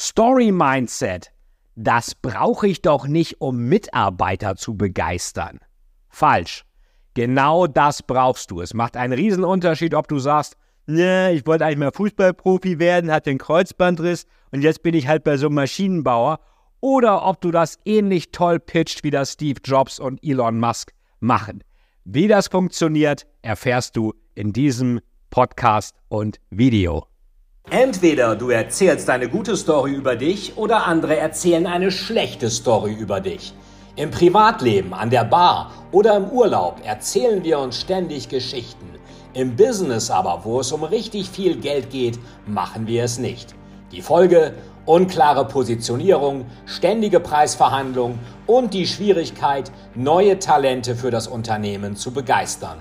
Story Mindset, das brauche ich doch nicht, um Mitarbeiter zu begeistern. Falsch. Genau das brauchst du. Es macht einen riesen Unterschied, ob du sagst, ich wollte eigentlich mal Fußballprofi werden, hatte einen Kreuzbandriss und jetzt bin ich halt bei so einem Maschinenbauer. Oder ob du das ähnlich toll pitcht, wie das Steve Jobs und Elon Musk machen. Wie das funktioniert, erfährst du in diesem Podcast und Video. Entweder du erzählst eine gute Story über dich oder andere erzählen eine schlechte Story über dich. Im Privatleben, an der Bar oder im Urlaub erzählen wir uns ständig Geschichten. Im Business aber, wo es um richtig viel Geld geht, machen wir es nicht. Die Folge? Unklare Positionierung, ständige Preisverhandlungen und die Schwierigkeit, neue Talente für das Unternehmen zu begeistern.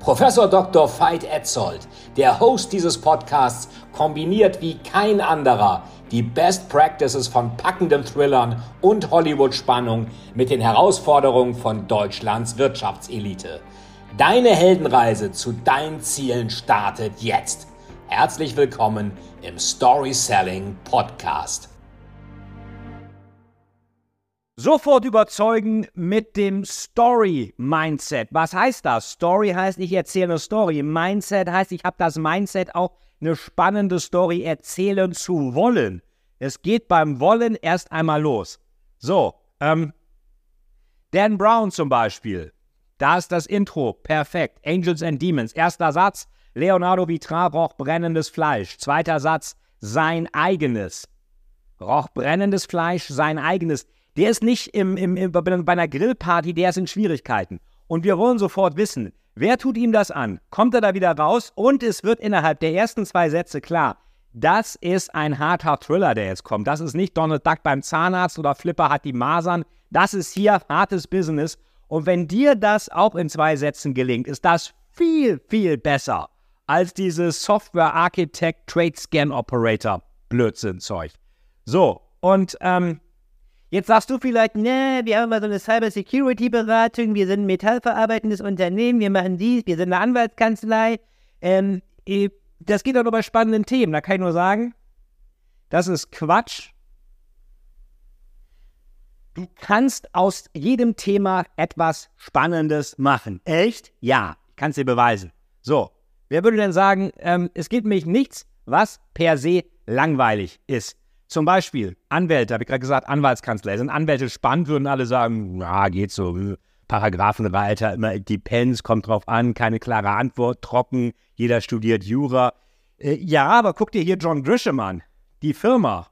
Professor Dr. Veit Etzold, der Host dieses Podcasts, kombiniert wie kein anderer die Best Practices von packenden Thrillern und Hollywood-Spannung mit den Herausforderungen von Deutschlands Wirtschaftselite. Deine Heldenreise zu deinen Zielen startet jetzt. Herzlich willkommen im Story Selling Podcast. Sofort überzeugen mit dem Story-Mindset. Was heißt das? Story heißt, ich erzähle eine Story. Mindset heißt, ich habe das Mindset, auch eine spannende Story erzählen zu wollen. Es geht beim Wollen erst einmal los. So, ähm, Dan Brown zum Beispiel. Da ist das Intro. Perfekt. Angels and Demons. Erster Satz. Leonardo Vitrar roch brennendes Fleisch. Zweiter Satz. Sein eigenes. Roch brennendes Fleisch, sein eigenes. Der ist nicht im, im, im, bei einer Grillparty, der ist in Schwierigkeiten. Und wir wollen sofort wissen, wer tut ihm das an? Kommt er da wieder raus? Und es wird innerhalb der ersten zwei Sätze klar, das ist ein harter Thriller, der jetzt kommt. Das ist nicht Donald Duck beim Zahnarzt oder Flipper hat die Masern. Das ist hier hartes Business. Und wenn dir das auch in zwei Sätzen gelingt, ist das viel, viel besser als dieses Software Architect Trade Scan Operator Blödsinn-Zeug. So, und ähm, Jetzt sagst du vielleicht, ne, wir haben mal so eine Cyber Security Beratung, wir sind ein metallverarbeitendes Unternehmen, wir machen dies, wir sind eine Anwaltskanzlei. Ähm, äh, das geht auch bei spannenden Themen. Da kann ich nur sagen, das ist Quatsch. Du kannst aus jedem Thema etwas Spannendes machen. Echt? Ja, ich kann es dir beweisen. So, wer würde denn sagen, ähm, es gibt mich nichts, was per se langweilig ist? Zum Beispiel Anwälte, habe ich gerade gesagt, Anwaltskanzler. Sind Anwälte spannend, würden alle sagen, ja, geht so. Paragraphenreiter, immer depends, kommt drauf an, keine klare Antwort, trocken, jeder studiert Jura. Äh, ja, aber guck dir hier John Grisham an, die Firma.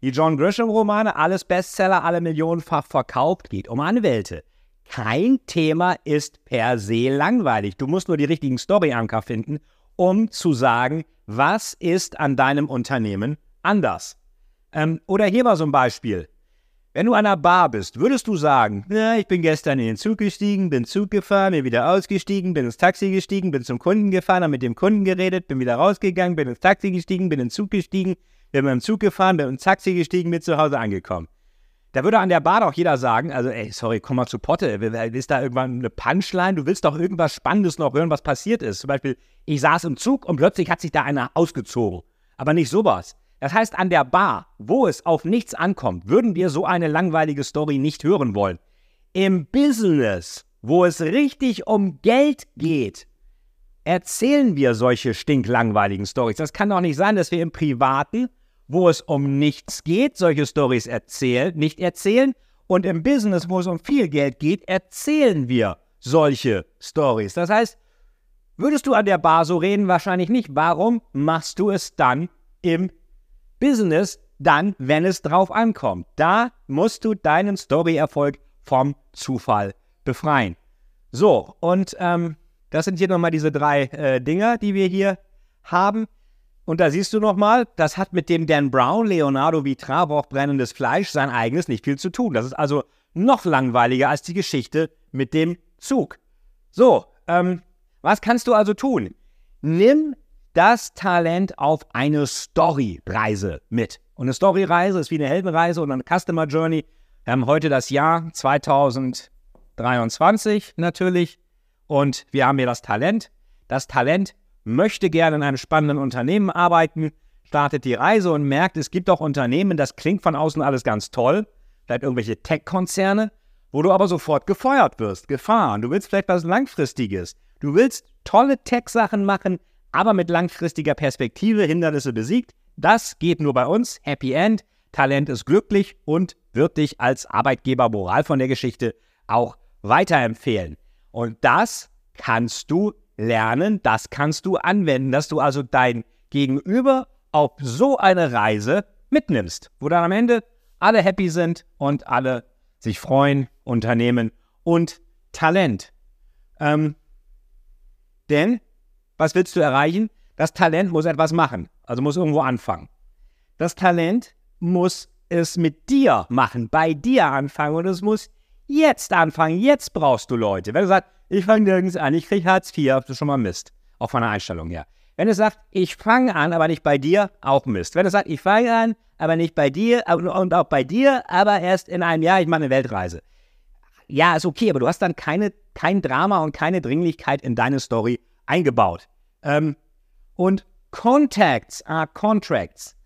Die John Grisham-Romane, alles Bestseller, alle millionenfach verkauft, geht um Anwälte. Kein Thema ist per se langweilig. Du musst nur die richtigen Story-Anker finden, um zu sagen, was ist an deinem Unternehmen anders. Ähm, oder hier mal so ein Beispiel. Wenn du an einer Bar bist, würdest du sagen, na, ich bin gestern in den Zug gestiegen, bin Zug gefahren, bin wieder ausgestiegen, bin ins Taxi gestiegen, bin zum Kunden gefahren, habe mit dem Kunden geredet, bin wieder rausgegangen, bin ins Taxi gestiegen, bin in den Zug gestiegen, bin mit dem Zug gefahren, bin ins Taxi gestiegen, bin zu Hause angekommen. Da würde an der Bar doch jeder sagen, also ey, sorry, komm mal zu Potte, ist da irgendwann eine Punchline? Du willst doch irgendwas Spannendes noch hören, was passiert ist. Zum Beispiel, ich saß im Zug und plötzlich hat sich da einer ausgezogen. Aber nicht sowas. Das heißt, an der Bar, wo es auf nichts ankommt, würden wir so eine langweilige Story nicht hören wollen. Im Business, wo es richtig um Geld geht, erzählen wir solche stinklangweiligen Stories. Das kann doch nicht sein, dass wir im Privaten, wo es um nichts geht, solche Stories erzählen, nicht erzählen und im Business, wo es um viel Geld geht, erzählen wir solche Stories. Das heißt, würdest du an der Bar so reden? Wahrscheinlich nicht. Warum machst du es dann im Business dann, wenn es drauf ankommt. Da musst du deinen Story-Erfolg vom Zufall befreien. So, und ähm, das sind hier nochmal diese drei äh, Dinger, die wir hier haben. Und da siehst du nochmal, das hat mit dem Dan Brown, Leonardo Vitravoch, brennendes Fleisch, sein eigenes nicht viel zu tun. Das ist also noch langweiliger als die Geschichte mit dem Zug. So, ähm, was kannst du also tun? Nimm das Talent auf eine Story-Reise mit. Und eine Story-Reise ist wie eine Heldenreise und eine Customer Journey. Wir haben heute das Jahr 2023 natürlich und wir haben hier das Talent. Das Talent möchte gerne in einem spannenden Unternehmen arbeiten, startet die Reise und merkt, es gibt auch Unternehmen, das klingt von außen alles ganz toll, vielleicht irgendwelche Tech-Konzerne, wo du aber sofort gefeuert wirst, gefahren. Du willst vielleicht was Langfristiges. Du willst tolle Tech-Sachen machen, aber mit langfristiger Perspektive Hindernisse besiegt. Das geht nur bei uns. Happy End. Talent ist glücklich und wird dich als Arbeitgeber Moral von der Geschichte auch weiterempfehlen. Und das kannst du lernen, das kannst du anwenden, dass du also dein Gegenüber auf so eine Reise mitnimmst, wo dann am Ende alle happy sind und alle sich freuen, Unternehmen und Talent. Ähm, denn, was willst du erreichen? Das Talent muss etwas machen, also muss irgendwo anfangen. Das Talent muss es mit dir machen, bei dir anfangen und es muss jetzt anfangen. Jetzt brauchst du Leute. Wenn du sagst, ich fange nirgends an, ich kriege Hartz IV, das ist schon mal Mist. Auch von der Einstellung her. Wenn du sagst, ich fange an, aber nicht bei dir, auch Mist. Wenn du sagst, ich fange an, aber nicht bei dir und auch bei dir, aber erst in einem Jahr, ich mache eine Weltreise. Ja, ist okay, aber du hast dann keine, kein Drama und keine Dringlichkeit in deine Story eingebaut. Ähm, und Contacts are Contracts.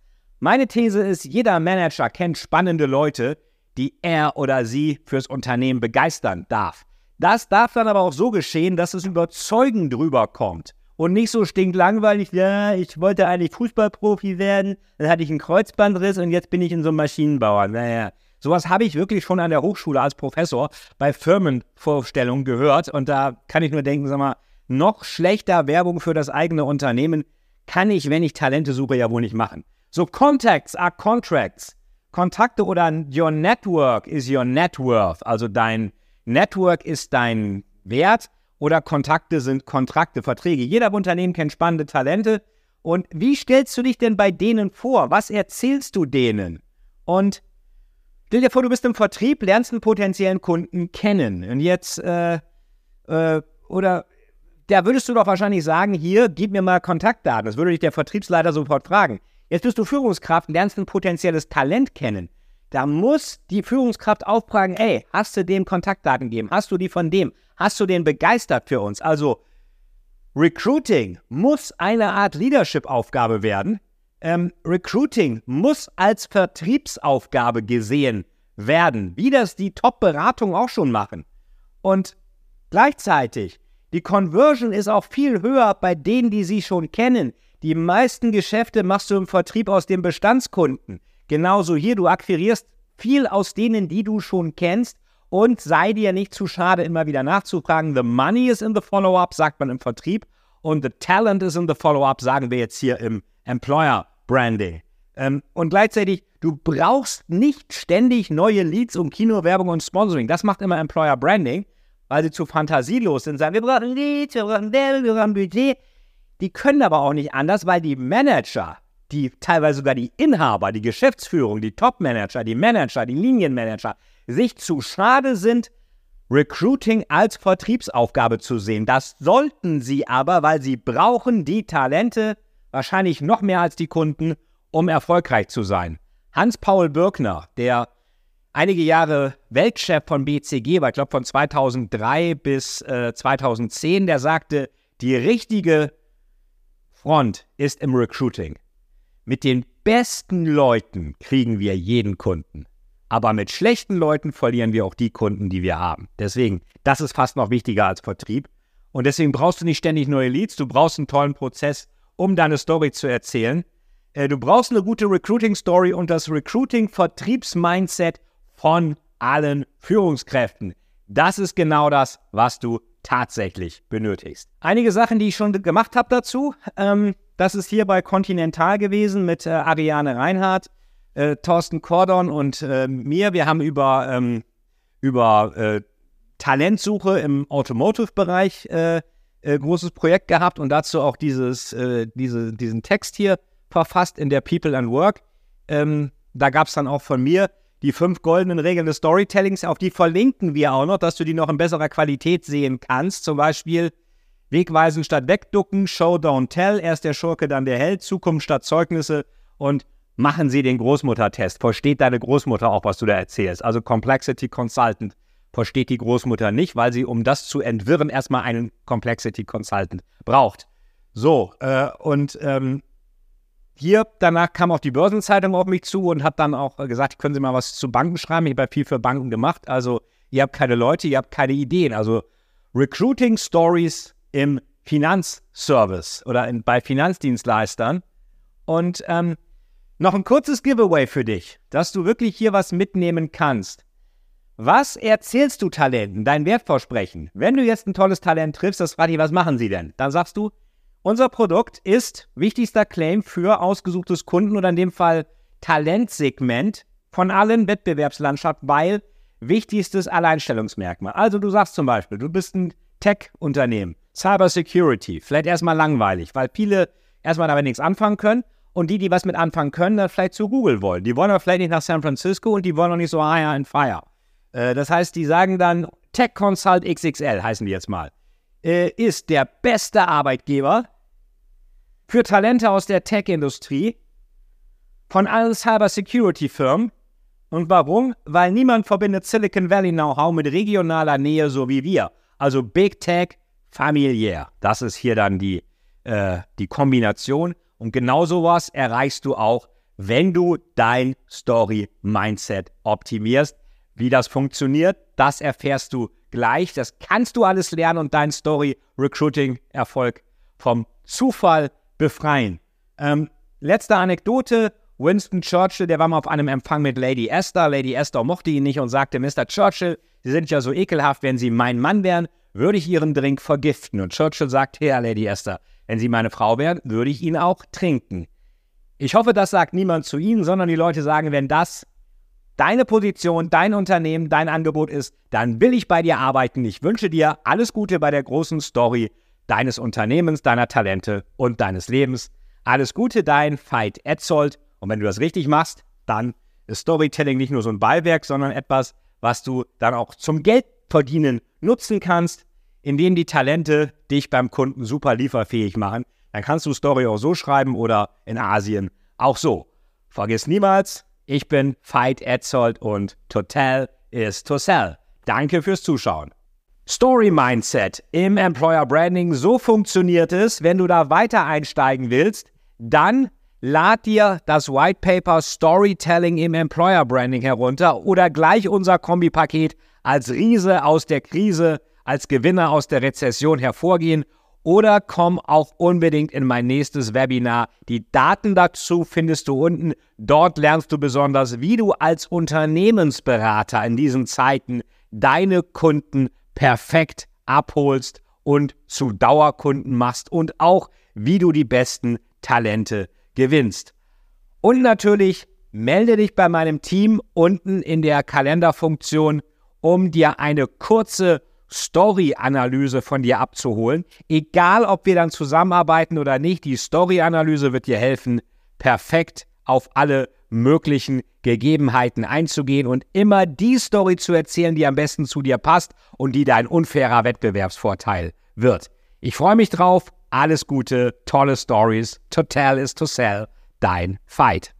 Meine These ist, jeder Manager kennt spannende Leute, die er oder sie fürs Unternehmen begeistern darf. Das darf dann aber auch so geschehen, dass es überzeugend drüber kommt und nicht so stinklangweilig, ja, ich wollte eigentlich Fußballprofi werden, dann hatte ich einen Kreuzbandriss und jetzt bin ich in so einem Maschinenbauer. Naja, sowas habe ich wirklich schon an der Hochschule als Professor bei Firmenvorstellungen gehört und da kann ich nur denken, sag mal, noch schlechter Werbung für das eigene Unternehmen kann ich, wenn ich Talente suche, ja wohl nicht machen. So Contacts are Contracts. Kontakte oder your network is your net worth. Also dein Network ist dein Wert oder Kontakte sind Kontrakte, Verträge. Jeder Unternehmen kennt spannende Talente. Und wie stellst du dich denn bei denen vor? Was erzählst du denen? Und stell dir vor, du bist im Vertrieb, lernst einen potenziellen Kunden kennen. Und jetzt, äh, äh, oder da würdest du doch wahrscheinlich sagen, hier, gib mir mal Kontaktdaten. Das würde dich der Vertriebsleiter sofort fragen. Jetzt bist du Führungskraft, lernst ein potenzielles Talent kennen. Da muss die Führungskraft auftragen, ey, hast du dem Kontaktdaten gegeben? Hast du die von dem? Hast du den begeistert für uns? Also Recruiting muss eine Art Leadership-Aufgabe werden. Ähm, Recruiting muss als Vertriebsaufgabe gesehen werden, wie das die Top-Beratung auch schon machen. Und gleichzeitig, die Conversion ist auch viel höher bei denen, die sie schon kennen, die meisten Geschäfte machst du im Vertrieb aus den Bestandskunden. Genauso hier, du akquirierst viel aus denen, die du schon kennst und sei dir nicht zu schade, immer wieder nachzufragen. The money is in the follow-up, sagt man im Vertrieb und the talent is in the follow-up, sagen wir jetzt hier im Employer Branding. Ähm, und gleichzeitig, du brauchst nicht ständig neue Leads um Kinowerbung und Sponsoring. Das macht immer Employer Branding, weil sie zu fantasielos sind. Sagen, wir brauchen Leads, wir brauchen Werbung, wir brauchen Budget. Die können aber auch nicht anders, weil die Manager, die teilweise sogar die Inhaber, die Geschäftsführung, die Top-Manager, die Manager, die Linienmanager, sich zu schade sind, Recruiting als Vertriebsaufgabe zu sehen. Das sollten sie aber, weil sie brauchen die Talente, wahrscheinlich noch mehr als die Kunden, um erfolgreich zu sein. Hans-Paul Birkner, der einige Jahre Weltchef von BCG war, ich glaube von 2003 bis äh, 2010, der sagte, die richtige Front ist im Recruiting. Mit den besten Leuten kriegen wir jeden Kunden. Aber mit schlechten Leuten verlieren wir auch die Kunden, die wir haben. Deswegen, das ist fast noch wichtiger als Vertrieb. Und deswegen brauchst du nicht ständig neue Leads. Du brauchst einen tollen Prozess, um deine Story zu erzählen. Äh, du brauchst eine gute Recruiting-Story und das Recruiting-Vertriebs-Mindset von allen Führungskräften. Das ist genau das, was du tatsächlich benötigst. Einige Sachen, die ich schon gemacht habe dazu, ähm, das ist hier bei Continental gewesen mit äh, Ariane Reinhardt, äh, Thorsten Kordon und äh, mir. Wir haben über, ähm, über äh, Talentsuche im Automotive-Bereich äh, äh, großes Projekt gehabt und dazu auch dieses, diese, diesen Text hier verfasst in der People and Work. Ähm, da gab es dann auch von mir die fünf goldenen Regeln des Storytellings, auf die verlinken wir auch noch, dass du die noch in besserer Qualität sehen kannst. Zum Beispiel Wegweisen statt Wegducken, Show, Don't Tell, erst der Schurke, dann der Held, Zukunft statt Zeugnisse und machen Sie den Großmutter-Test. Versteht deine Großmutter auch, was du da erzählst? Also Complexity Consultant versteht die Großmutter nicht, weil sie, um das zu entwirren, erstmal einen Complexity Consultant braucht. So, äh, und ähm, hier danach kam auch die Börsenzeitung auf mich zu und hat dann auch gesagt, können Sie mal was zu Banken schreiben. Ich habe ja viel für Banken gemacht. Also ihr habt keine Leute, ihr habt keine Ideen. Also Recruiting Stories im Finanzservice oder in, bei Finanzdienstleistern. Und ähm, noch ein kurzes Giveaway für dich, dass du wirklich hier was mitnehmen kannst. Was erzählst du Talenten, dein Wertversprechen? Wenn du jetzt ein tolles Talent triffst, das fragt dich, was machen sie denn? Dann sagst du, unser Produkt ist wichtigster Claim für ausgesuchtes Kunden oder in dem Fall Talentsegment von allen Wettbewerbslandschaften, weil wichtigstes Alleinstellungsmerkmal. Also du sagst zum Beispiel, du bist ein Tech-Unternehmen, Cyber Security, vielleicht erstmal langweilig, weil viele erstmal damit nichts anfangen können und die, die was mit anfangen können, dann vielleicht zu Google wollen. Die wollen aber vielleicht nicht nach San Francisco und die wollen auch nicht so higher and fire. Äh, das heißt, die sagen dann Tech Consult XXL, heißen die jetzt mal, äh, ist der beste Arbeitgeber für Talente aus der Tech-Industrie von allen Cyber-Security-Firmen. Und warum? Weil niemand verbindet Silicon Valley Know-how mit regionaler Nähe so wie wir. Also Big Tech, familiär. Das ist hier dann die, äh, die Kombination. Und genau sowas erreichst du auch, wenn du dein Story-Mindset optimierst. Wie das funktioniert, das erfährst du gleich. Das kannst du alles lernen und dein Story-Recruiting-Erfolg vom Zufall befreien. Ähm, letzte Anekdote. Winston Churchill, der war mal auf einem Empfang mit Lady Esther. Lady Esther mochte ihn nicht und sagte, Mr. Churchill, Sie sind ja so ekelhaft, wenn Sie mein Mann wären, würde ich Ihren Drink vergiften. Und Churchill sagt, Herr Lady Esther, wenn Sie meine Frau wären, würde ich ihn auch trinken. Ich hoffe, das sagt niemand zu Ihnen, sondern die Leute sagen, wenn das deine Position, dein Unternehmen, dein Angebot ist, dann will ich bei dir arbeiten. Ich wünsche dir alles Gute bei der großen Story deines Unternehmens, deiner Talente und deines Lebens. Alles Gute, dein Veit Etzold. Und wenn du das richtig machst, dann ist Storytelling nicht nur so ein Beiwerk, sondern etwas, was du dann auch zum Geldverdienen nutzen kannst, indem die Talente dich beim Kunden super lieferfähig machen. Dann kannst du Story auch so schreiben oder in Asien auch so. Vergiss niemals, ich bin Veit Etzold und Total is to sell. Danke fürs Zuschauen. Story Mindset im Employer Branding. So funktioniert es. Wenn du da weiter einsteigen willst, dann lad dir das White Paper Storytelling im Employer Branding herunter oder gleich unser Kombipaket als Riese aus der Krise, als Gewinner aus der Rezession hervorgehen oder komm auch unbedingt in mein nächstes Webinar. Die Daten dazu findest du unten. Dort lernst du besonders, wie du als Unternehmensberater in diesen Zeiten deine Kunden perfekt abholst und zu Dauerkunden machst und auch, wie du die besten Talente gewinnst. Und natürlich melde dich bei meinem Team unten in der Kalenderfunktion, um dir eine kurze Story-Analyse von dir abzuholen. Egal, ob wir dann zusammenarbeiten oder nicht, die Story-Analyse wird dir helfen, perfekt auf alle möglichen Gegebenheiten einzugehen und immer die Story zu erzählen, die am besten zu dir passt und die dein unfairer Wettbewerbsvorteil wird. Ich freue mich drauf. Alles Gute, tolle Stories. To tell is to sell. Dein Fight.